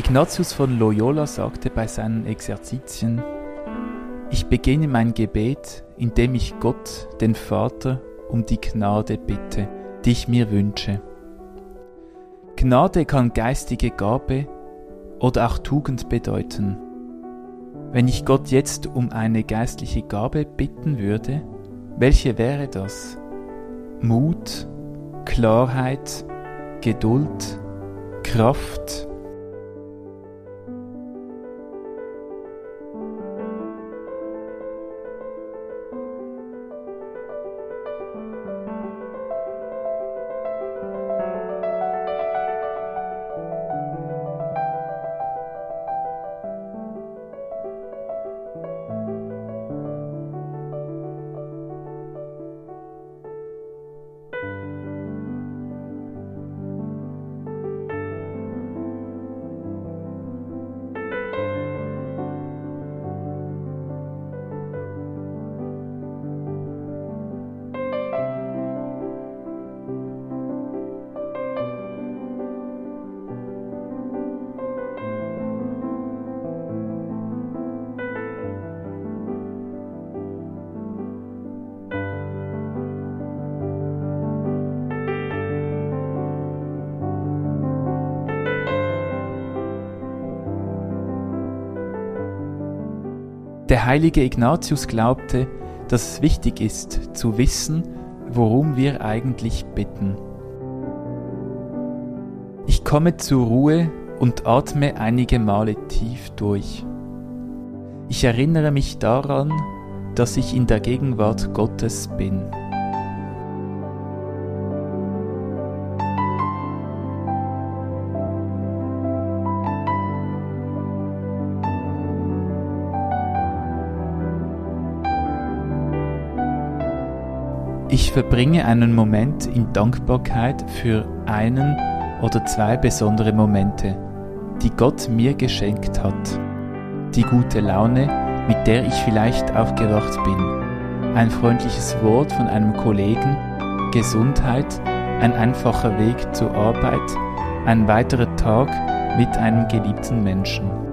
Ignatius von Loyola sagte bei seinen Exerzitien, ich beginne mein Gebet, indem ich Gott, den Vater, um die Gnade bitte, die ich mir wünsche. Gnade kann geistige Gabe oder auch Tugend bedeuten. Wenn ich Gott jetzt um eine geistliche Gabe bitten würde, welche wäre das? Mut, Klarheit, Geduld, Kraft, Der heilige Ignatius glaubte, dass es wichtig ist, zu wissen, worum wir eigentlich bitten. Ich komme zur Ruhe und atme einige Male tief durch. Ich erinnere mich daran, dass ich in der Gegenwart Gottes bin. Ich verbringe einen Moment in Dankbarkeit für einen oder zwei besondere Momente, die Gott mir geschenkt hat. Die gute Laune, mit der ich vielleicht aufgewacht bin, ein freundliches Wort von einem Kollegen, Gesundheit, ein einfacher Weg zur Arbeit, ein weiterer Tag mit einem geliebten Menschen.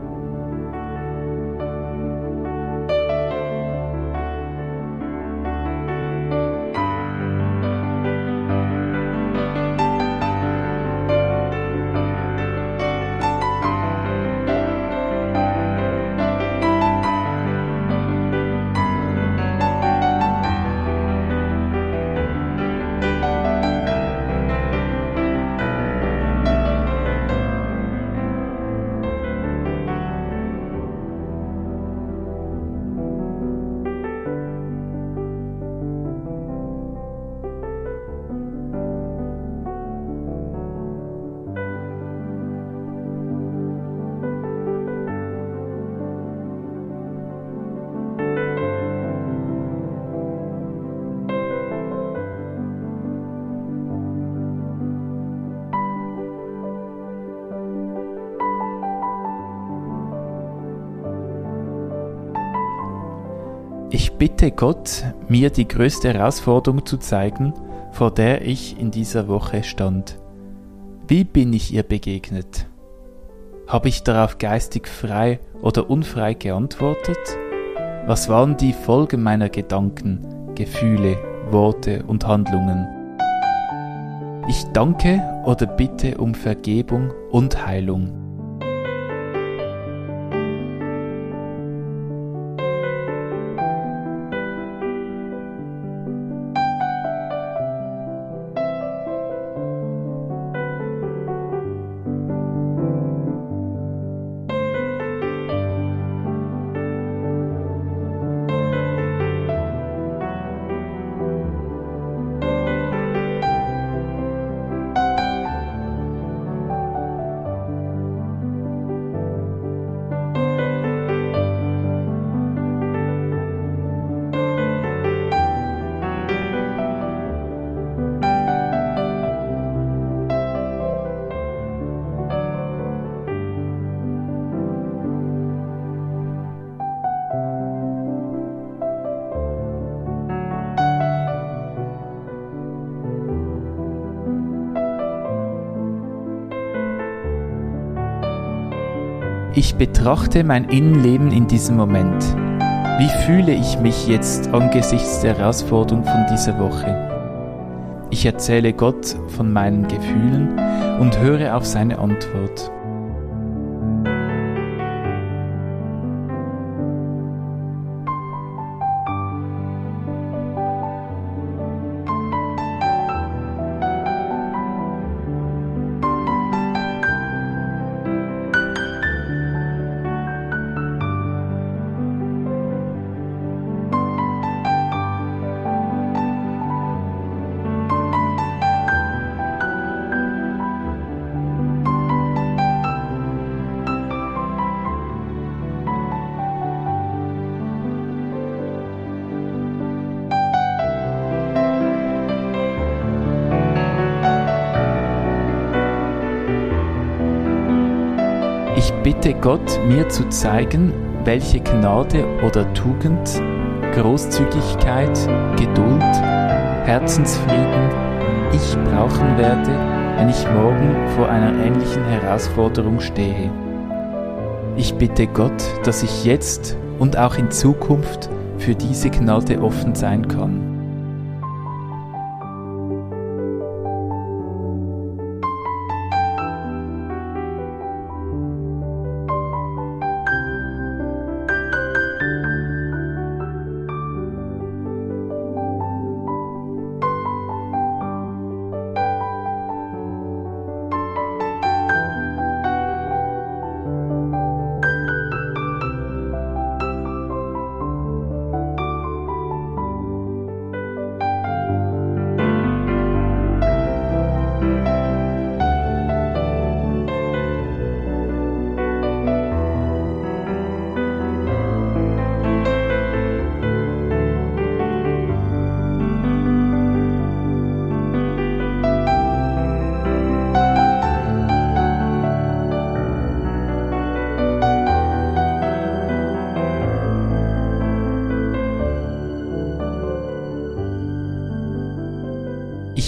Ich bitte Gott, mir die größte Herausforderung zu zeigen, vor der ich in dieser Woche stand. Wie bin ich ihr begegnet? Habe ich darauf geistig frei oder unfrei geantwortet? Was waren die Folgen meiner Gedanken, Gefühle, Worte und Handlungen? Ich danke oder bitte um Vergebung und Heilung. Ich betrachte mein Innenleben in diesem Moment. Wie fühle ich mich jetzt angesichts der Herausforderung von dieser Woche? Ich erzähle Gott von meinen Gefühlen und höre auf seine Antwort. Bitte Gott, mir zu zeigen, welche Gnade oder Tugend, Großzügigkeit, Geduld, Herzensfrieden ich brauchen werde, wenn ich morgen vor einer ähnlichen Herausforderung stehe. Ich bitte Gott, dass ich jetzt und auch in Zukunft für diese Gnade offen sein kann.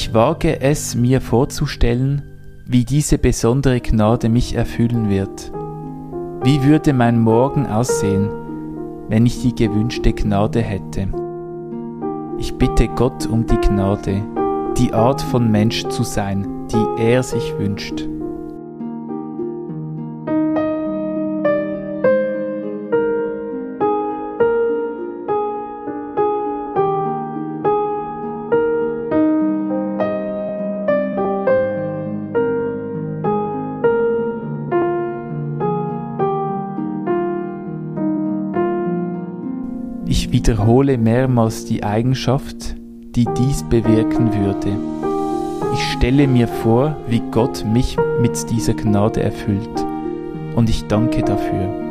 Ich wage es mir vorzustellen, wie diese besondere Gnade mich erfüllen wird. Wie würde mein Morgen aussehen, wenn ich die gewünschte Gnade hätte? Ich bitte Gott um die Gnade, die Art von Mensch zu sein, die er sich wünscht. Wiederhole mehrmals die Eigenschaft, die dies bewirken würde. Ich stelle mir vor, wie Gott mich mit dieser Gnade erfüllt, und ich danke dafür.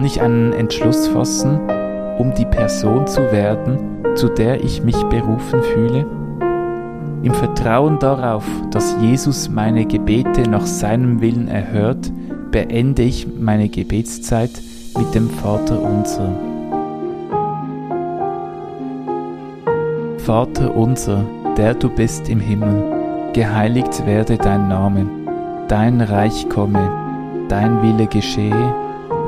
Kann ich einen Entschluss fassen, um die Person zu werden, zu der ich mich berufen fühle? Im Vertrauen darauf, dass Jesus meine Gebete nach seinem Willen erhört, beende ich meine Gebetszeit mit dem Vater unser. Vater unser, der du bist im Himmel, geheiligt werde dein Name, dein Reich komme, dein Wille geschehe,